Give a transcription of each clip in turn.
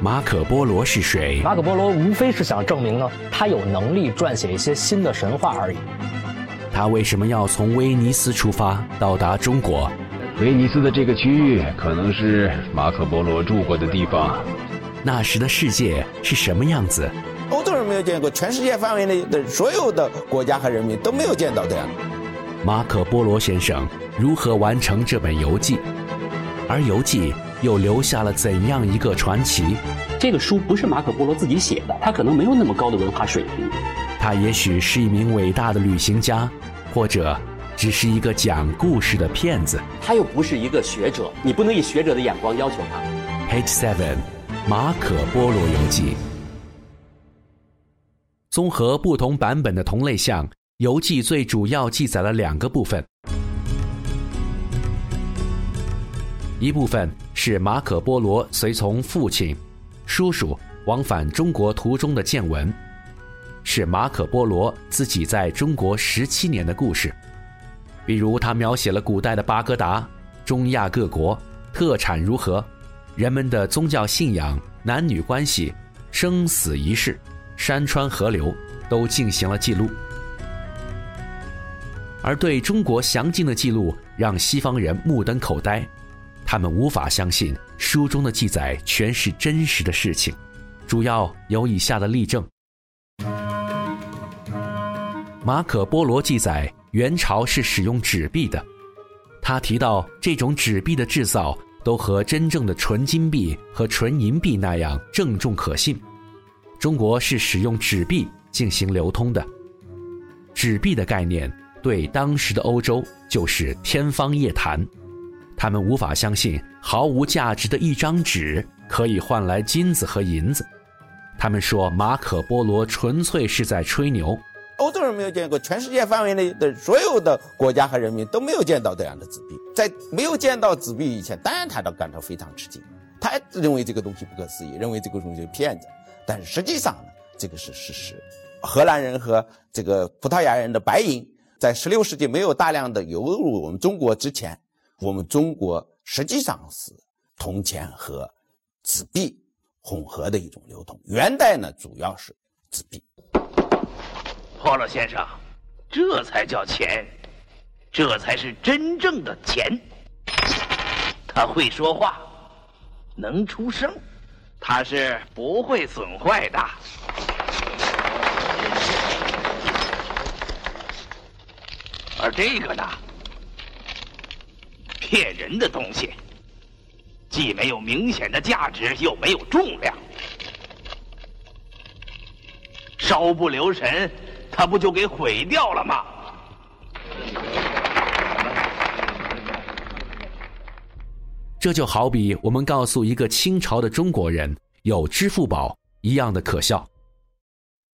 马可波罗是谁？马可波罗无非是想证明呢，他有能力撰写一些新的神话而已。他为什么要从威尼斯出发到达中国？威尼斯的这个区域可能是马可波罗住过的地方。那时的世界是什么样子？欧洲人没有见过，全世界范围内的所有的国家和人民都没有见到这样的。马可波罗先生如何完成这本游记？而游记又留下了怎样一个传奇？这个书不是马可波罗自己写的，他可能没有那么高的文化水平。他也许是一名伟大的旅行家，或者只是一个讲故事的骗子。他又不是一个学者，你不能以学者的眼光要求他。Page Seven，马可波罗游记。综合不同版本的同类项，游记最主要记载了两个部分。一部分是马可波罗随从父亲、叔叔往返中国途中的见闻，是马可波罗自己在中国十七年的故事。比如，他描写了古代的巴格达、中亚各国特产如何，人们的宗教信仰、男女关系、生死仪式。山川河流都进行了记录，而对中国详尽的记录让西方人目瞪口呆，他们无法相信书中的记载全是真实的事情。主要有以下的例证：马可波罗记载元朝是使用纸币的，他提到这种纸币的制造都和真正的纯金币和纯银币那样郑重可信。中国是使用纸币进行流通的，纸币的概念对当时的欧洲就是天方夜谭，他们无法相信毫无价值的一张纸可以换来金子和银子，他们说马可波罗纯粹是在吹牛。欧洲人没有见过，全世界范围内的所有的国家和人民都没有见到这样的纸币，在没有见到纸币以前，当然他都感到非常吃惊，他认为这个东西不可思议，认为这个东西是骗子。但实际上呢，这个是事实。荷兰人和这个葡萄牙人的白银，在十六世纪没有大量的流入我们中国之前，我们中国实际上是铜钱和纸币混合的一种流通。元代呢，主要是纸币。霍洛先生，这才叫钱，这才是真正的钱。他会说话，能出声。它是不会损坏的，而这个呢，骗人的东西，既没有明显的价值，又没有重量，稍不留神，它不就给毁掉了吗？这就好比我们告诉一个清朝的中国人有支付宝一样的可笑。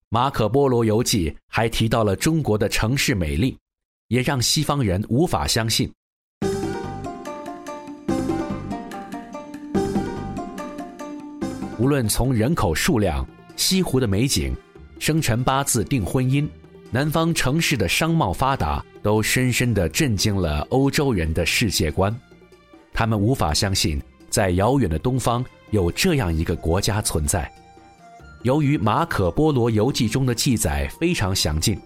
马可波罗游记还提到了中国的城市美丽，也让西方人无法相信。无论从人口数量、西湖的美景、生辰八字定婚姻、南方城市的商贸发达，都深深的震惊了欧洲人的世界观。他们无法相信，在遥远的东方有这样一个国家存在。由于马可波罗游记中的记载非常详尽，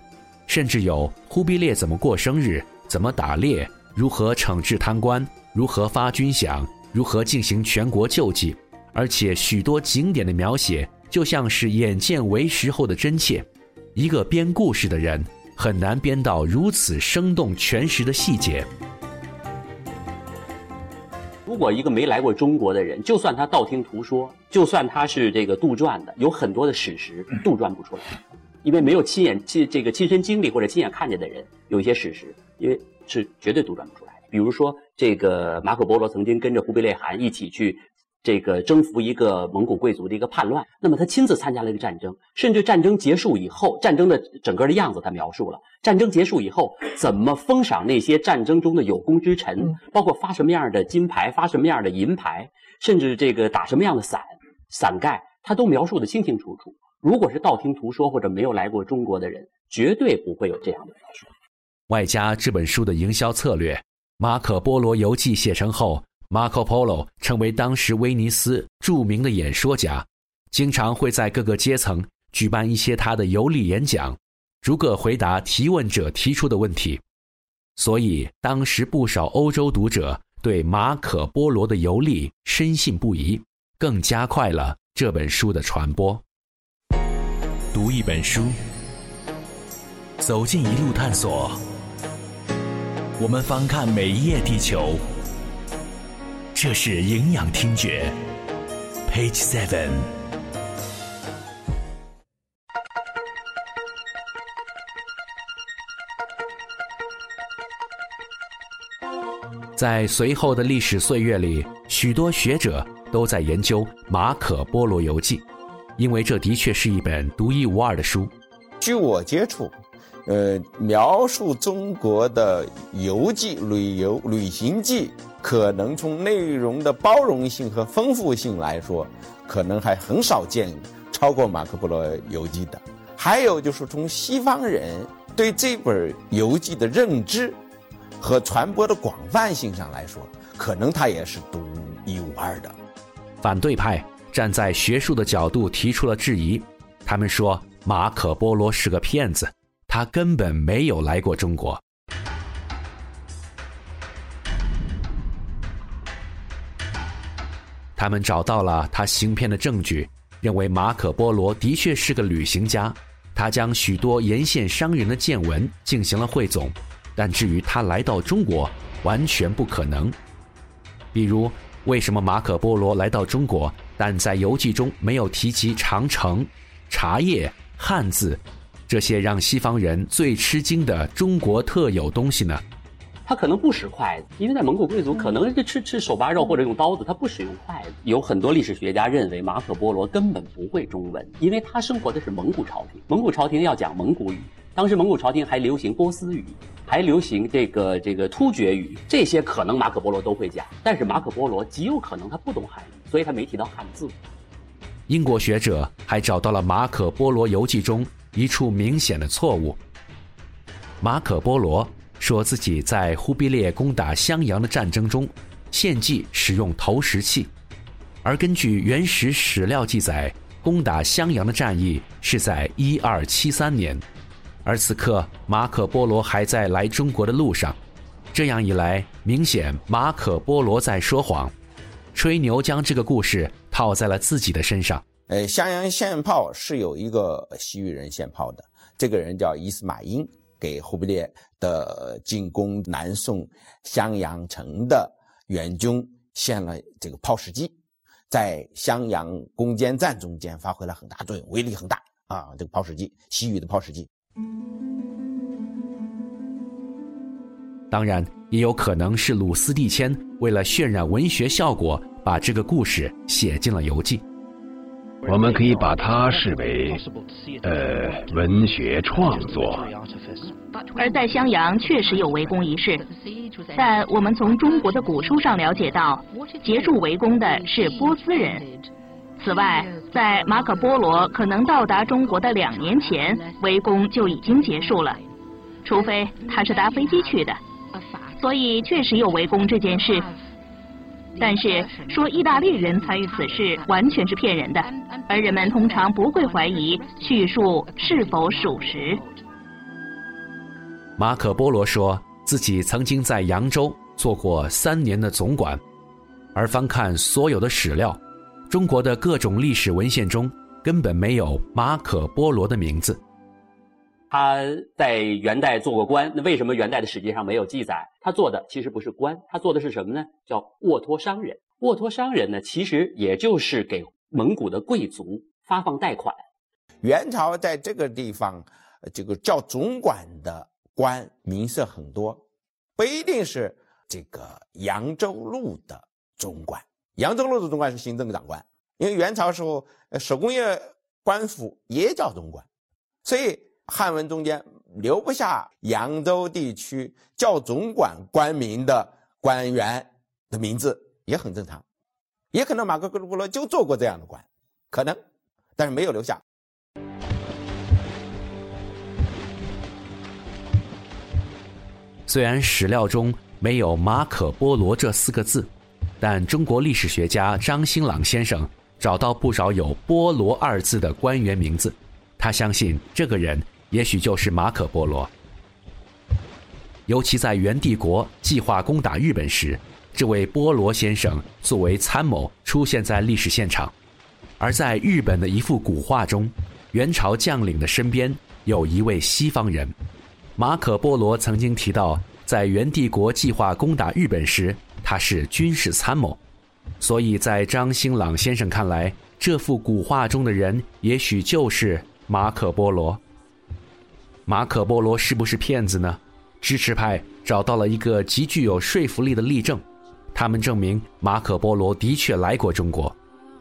甚至有忽必烈怎么过生日、怎么打猎、如何惩治贪官、如何发军饷、如何进行全国救济，而且许多景点的描写就像是眼见为实后的真切。一个编故事的人很难编到如此生动全实的细节。如果一个没来过中国的人，就算他道听途说，就算他是这个杜撰的，有很多的史实杜撰不出来，因为没有亲眼亲这个亲身经历或者亲眼看见的人，有一些史实，因为是绝对杜撰不出来的。比如说，这个马可波罗曾经跟着忽必烈汗一起去。这个征服一个蒙古贵族的一个叛乱，那么他亲自参加了一个战争，甚至战争结束以后，战争的整个的样子他描述了。战争结束以后，怎么封赏那些战争中的有功之臣，包括发什么样的金牌，发什么样的银牌，甚至这个打什么样的伞，伞盖，他都描述的清清楚楚。如果是道听途说或者没有来过中国的人，绝对不会有这样的描述。外加这本书的营销策略，《马可波罗游记》写成后。Marco Polo 成为当时威尼斯著名的演说家，经常会在各个阶层举办一些他的游历演讲，逐个回答提问者提出的问题。所以，当时不少欧洲读者对马可波罗的游历深信不疑，更加快了这本书的传播。读一本书，走进一路探索，我们翻看每一页地球。这是营养听觉，Page Seven。在随后的历史岁月里，许多学者都在研究《马可波罗游记》，因为这的确是一本独一无二的书。据我接触，呃，描述中国的游记、旅游、旅行记。可能从内容的包容性和丰富性来说，可能还很少见超过《马可·波罗游记》的。还有就是从西方人对这本游记的认知和传播的广泛性上来说，可能它也是独一无二的。反对派站在学术的角度提出了质疑，他们说马可·波罗是个骗子，他根本没有来过中国。他们找到了他行骗的证据，认为马可·波罗的确是个旅行家。他将许多沿线商人的见闻进行了汇总，但至于他来到中国，完全不可能。比如，为什么马可·波罗来到中国，但在游记中没有提及长城、茶叶、汉字这些让西方人最吃惊的中国特有东西呢？他可能不使筷子，因为在蒙古贵族可能是吃吃手扒肉或者用刀子，他不使用筷子。有很多历史学家认为马可波罗根本不会中文，因为他生活的是蒙古朝廷，蒙古朝廷要讲蒙古语，当时蒙古朝廷还流行波斯语，还流行这个这个突厥语，这些可能马可波罗都会讲，但是马可波罗极有可能他不懂汉语，所以他没提到汉字。英国学者还找到了马可波罗游记中一处明显的错误，马可波罗。说自己在忽必烈攻打襄阳的战争中，献计使用投石器，而根据原始史料记载，攻打襄阳的战役是在一二七三年，而此刻马可波罗还在来中国的路上，这样一来，明显马可波罗在说谎，吹牛将这个故事套在了自己的身上。呃，襄阳献炮是有一个西域人献炮的，这个人叫伊斯马英。给忽必烈的进攻南宋襄阳城的援军献了这个炮石机，在襄阳攻坚战中间发挥了很大作用，威力很大啊！这个炮石机，西域的炮石机。当然，也有可能是鲁斯蒂谦为了渲染文学效果，把这个故事写进了游记。我们可以把它视为，呃，文学创作。而在襄阳确实有围攻一事，但我们从中国的古书上了解到，结束围攻的是波斯人。此外，在马可波罗可能到达中国的两年前，围攻就已经结束了，除非他是搭飞机去的。所以，确实有围攻这件事。但是说意大利人参与此事完全是骗人的，而人们通常不会怀疑叙述是否属实。马可波罗说自己曾经在扬州做过三年的总管，而翻看所有的史料，中国的各种历史文献中根本没有马可波罗的名字。他在元代做过官，那为什么元代的史记上没有记载？他做的其实不是官，他做的是什么呢？叫沃托商人。沃托商人呢，其实也就是给蒙古的贵族发放贷款。元朝在这个地方，这个叫总管的官名色很多，不一定是这个扬州路的总管。扬州路的总管是行政长官，因为元朝时候手工业官府也叫总管，所以。汉文中间留不下扬州地区叫总管官名的官员的名字也很正常，也可能马可·波罗就做过这样的官，可能，但是没有留下。虽然史料中没有马可·波罗这四个字，但中国历史学家张新朗先生找到不少有“波罗”二字的官员名字，他相信这个人也许就是马可·波罗。尤其在元帝国计划攻打日本时，这位波罗先生作为参谋出现在历史现场，而在日本的一幅古画中，元朝将领的身边有一位西方人。马可·波罗曾经提到，在元帝国计划攻打日本时。他是军事参谋，所以在张新朗先生看来，这幅古画中的人也许就是马可·波罗。马可·波罗是不是骗子呢？支持派找到了一个极具有说服力的例证，他们证明马可·波罗的确来过中国。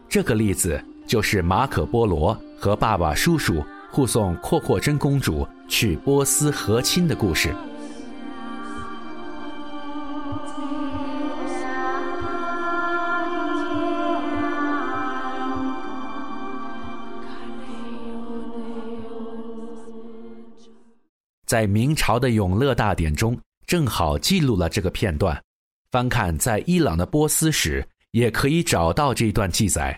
这个例子就是马可·波罗和爸爸、叔叔护送阔阔真公主去波斯和亲的故事。在明朝的《永乐大典》中，正好记录了这个片段。翻看在伊朗的波斯史，也可以找到这段记载。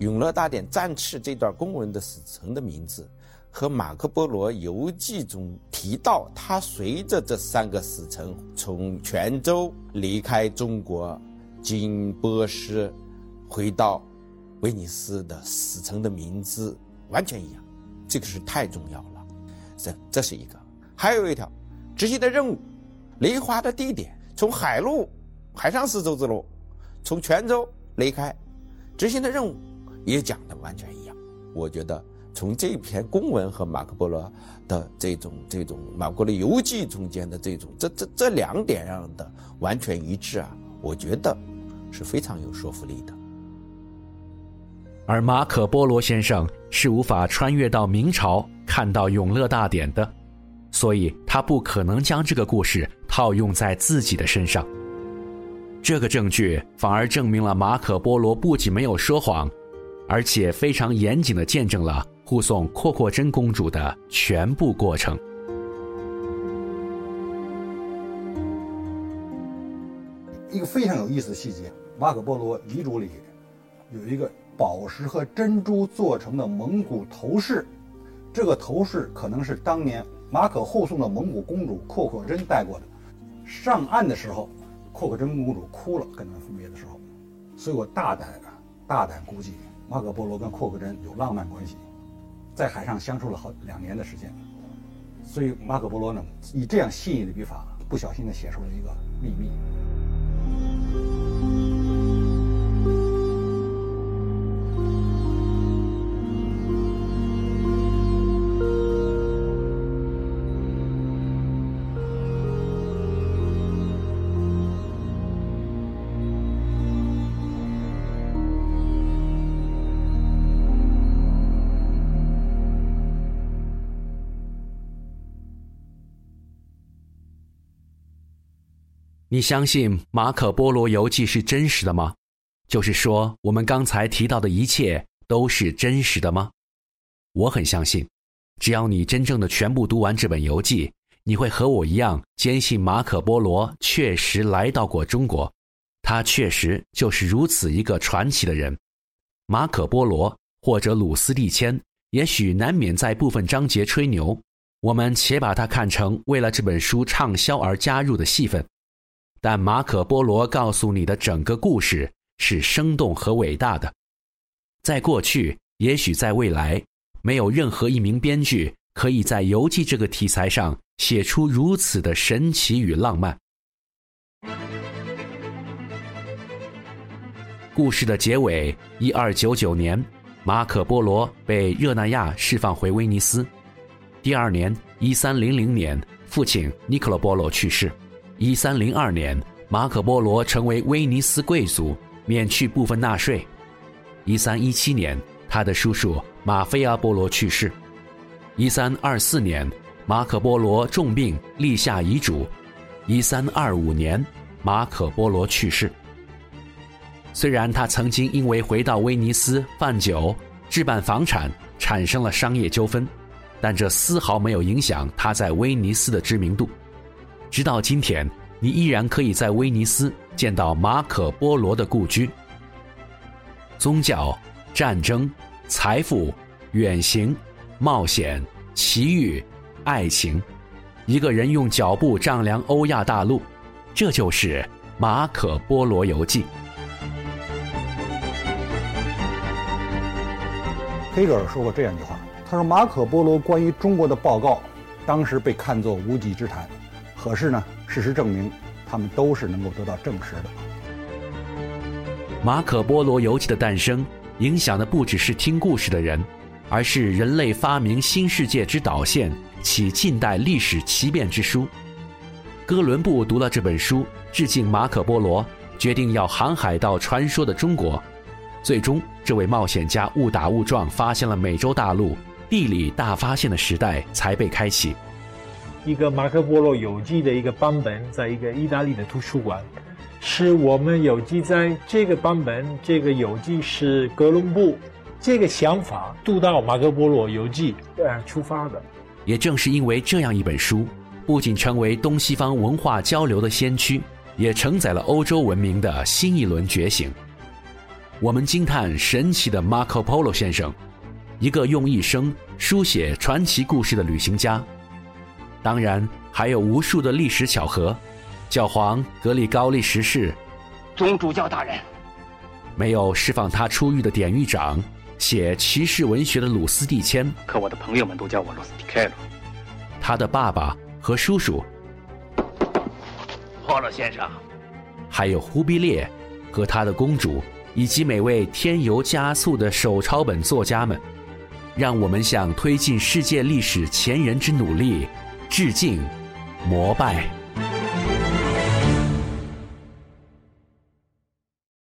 《永乐大典》战赤这段公文的史臣的名字。和马可·波罗游记中提到，他随着这三个使臣从泉州离开中国，经波斯，回到威尼斯的使臣的名字完全一样，这个是太重要了。这这是一个，还有一条，执行的任务，离华的地点，从海路，海上丝绸之路，从泉州离开，执行的任务也讲的完全一样。我觉得。从这篇公文和马可波罗的这种这种马可波罗游记中间的这种这这这两点上的完全一致啊，我觉得是非常有说服力的。而马可波罗先生是无法穿越到明朝看到《永乐大典》的，所以他不可能将这个故事套用在自己的身上。这个证据反而证明了马可波罗不仅没有说谎，而且非常严谨的见证了。护送阔阔真公主的全部过程。一个非常有意思的细节，马可波罗遗嘱里有一个宝石和珍珠做成的蒙古头饰，这个头饰可能是当年马可护送的蒙古公主阔阔真戴过的。上岸的时候，阔阔真公主哭了，跟他们分别的时候，所以我大胆大胆估计，马可波罗跟阔阔真有浪漫关系。在海上相处了好两年的时间，所以马可波罗呢，以这样细腻的笔法，不小心的写出了一个秘密。你相信《马可·波罗游记》是真实的吗？就是说，我们刚才提到的一切都是真实的吗？我很相信，只要你真正的全部读完这本游记，你会和我一样坚信马可·波罗确实来到过中国，他确实就是如此一个传奇的人。马可·波罗或者鲁斯蒂谦，也许难免在部分章节吹牛，我们且把它看成为了这本书畅销而加入的戏份。但马可·波罗告诉你的整个故事是生动和伟大的。在过去，也许在未来，没有任何一名编剧可以在游记这个题材上写出如此的神奇与浪漫。故事的结尾，一二九九年，马可·波罗被热那亚释放回威尼斯。第二年，一三零零年，父亲尼科罗·波罗去世。一三零二年，马可·波罗成为威尼斯贵族，免去部分纳税。一三一七年，他的叔叔马菲阿·波罗去世。一三二四年，马可·波罗重病，立下遗嘱。一三二五年，马可·波罗去世。虽然他曾经因为回到威尼斯贩酒、置办房产，产生了商业纠纷，但这丝毫没有影响他在威尼斯的知名度。直到今天，你依然可以在威尼斯见到马可·波罗的故居。宗教、战争、财富、远行、冒险、奇遇、爱情，一个人用脚步丈量欧亚大陆，这就是《马可·波罗游记》。黑格尔说过这样一句话：“他说马可·波罗关于中国的报告，当时被看作无稽之谈，可是呢，事实证明，他们都是能够得到证实的。”《马可·波罗游记》的诞生，影响的不只是听故事的人，而是人类发明新世界之导线，起近代历史奇变之书。哥伦布读了这本书，致敬马可·波罗，决定要航海到传说的中国。最终，这位冒险家误打误撞发现了美洲大陆，地理大发现的时代才被开启。一个马可·波罗游记的一个版本，在一个意大利的图书馆，是我们有记载这个版本。这个游记是哥伦布这个想法读到马可·波罗游记呃出发的。也正是因为这样一本书，不仅成为东西方文化交流的先驱，也承载了欧洲文明的新一轮觉醒。我们惊叹神奇的 Marco Polo 先生，一个用一生书写传奇故事的旅行家。当然，还有无数的历史巧合。教皇格里高利十世，宗主教大人，没有释放他出狱的典狱长，写骑士文学的鲁斯蒂谦。可我的朋友们都叫我鲁斯蒂凯罗。他的爸爸和叔叔，霍勒先生，还有忽必烈和他的公主。以及每位添油加醋的手抄本作家们，让我们向推进世界历史前人之努力致敬、膜拜。